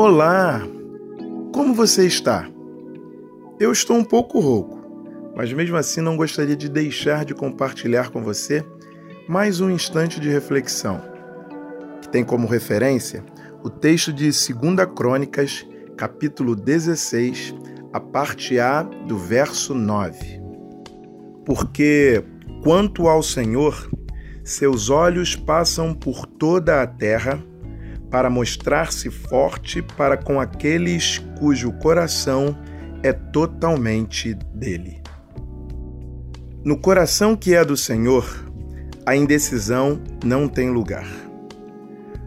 Olá! Como você está? Eu estou um pouco rouco, mas mesmo assim não gostaria de deixar de compartilhar com você mais um instante de reflexão, que tem como referência o texto de 2 Crônicas, capítulo 16, a parte A do verso 9. Porque, quanto ao Senhor, seus olhos passam por toda a terra para mostrar-se forte para com aqueles cujo coração é totalmente dele. No coração que é do Senhor, a indecisão não tem lugar.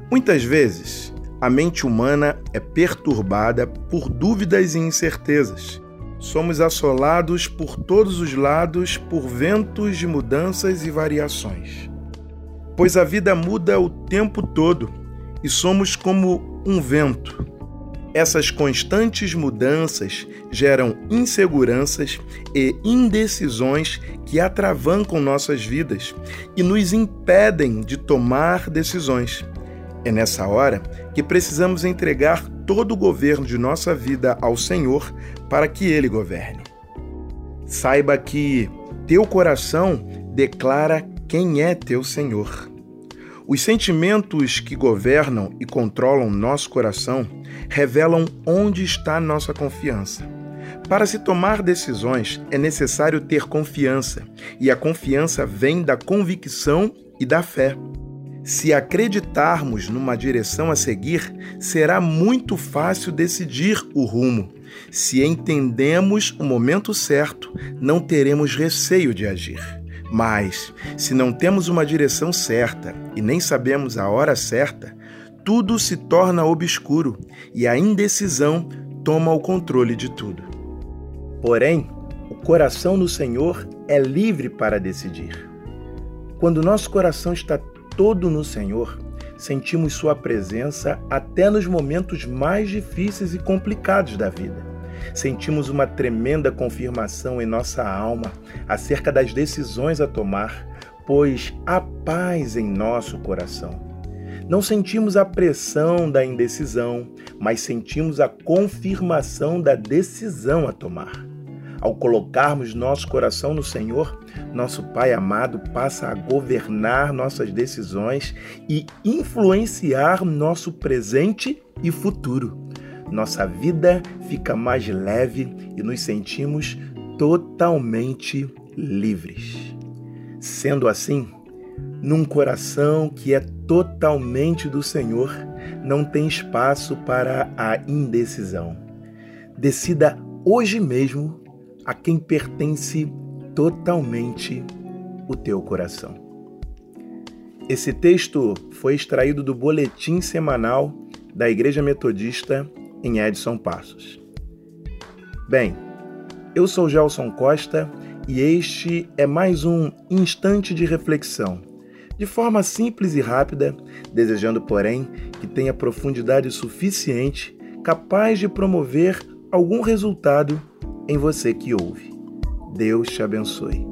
Muitas vezes, a mente humana é perturbada por dúvidas e incertezas. Somos assolados por todos os lados por ventos de mudanças e variações. Pois a vida muda o tempo todo e somos como um vento. Essas constantes mudanças geram inseguranças e indecisões que atravancam nossas vidas e nos impedem de tomar decisões. É nessa hora que precisamos entregar todo o governo de nossa vida ao Senhor para que Ele governe. Saiba que teu coração declara quem é teu Senhor. Os sentimentos que governam e controlam nosso coração revelam onde está nossa confiança. Para se tomar decisões é necessário ter confiança, e a confiança vem da convicção e da fé. Se acreditarmos numa direção a seguir, será muito fácil decidir o rumo. Se entendemos o momento certo, não teremos receio de agir. Mas, se não temos uma direção certa e nem sabemos a hora certa, tudo se torna obscuro e a indecisão toma o controle de tudo. Porém, o coração no Senhor é livre para decidir. Quando nosso coração está todo no Senhor, sentimos Sua presença até nos momentos mais difíceis e complicados da vida sentimos uma tremenda confirmação em nossa alma acerca das decisões a tomar, pois há paz em nosso coração. Não sentimos a pressão da indecisão, mas sentimos a confirmação da decisão a tomar. Ao colocarmos nosso coração no Senhor, nosso Pai amado passa a governar nossas decisões e influenciar nosso presente e futuro nossa vida fica mais leve e nos sentimos totalmente livres. Sendo assim, num coração que é totalmente do Senhor, não tem espaço para a indecisão. Decida hoje mesmo a quem pertence totalmente o teu coração. Esse texto foi extraído do boletim semanal da Igreja Metodista em Edson Passos. Bem, eu sou Gelson Costa e este é mais um instante de reflexão, de forma simples e rápida, desejando, porém, que tenha profundidade suficiente capaz de promover algum resultado em você que ouve. Deus te abençoe.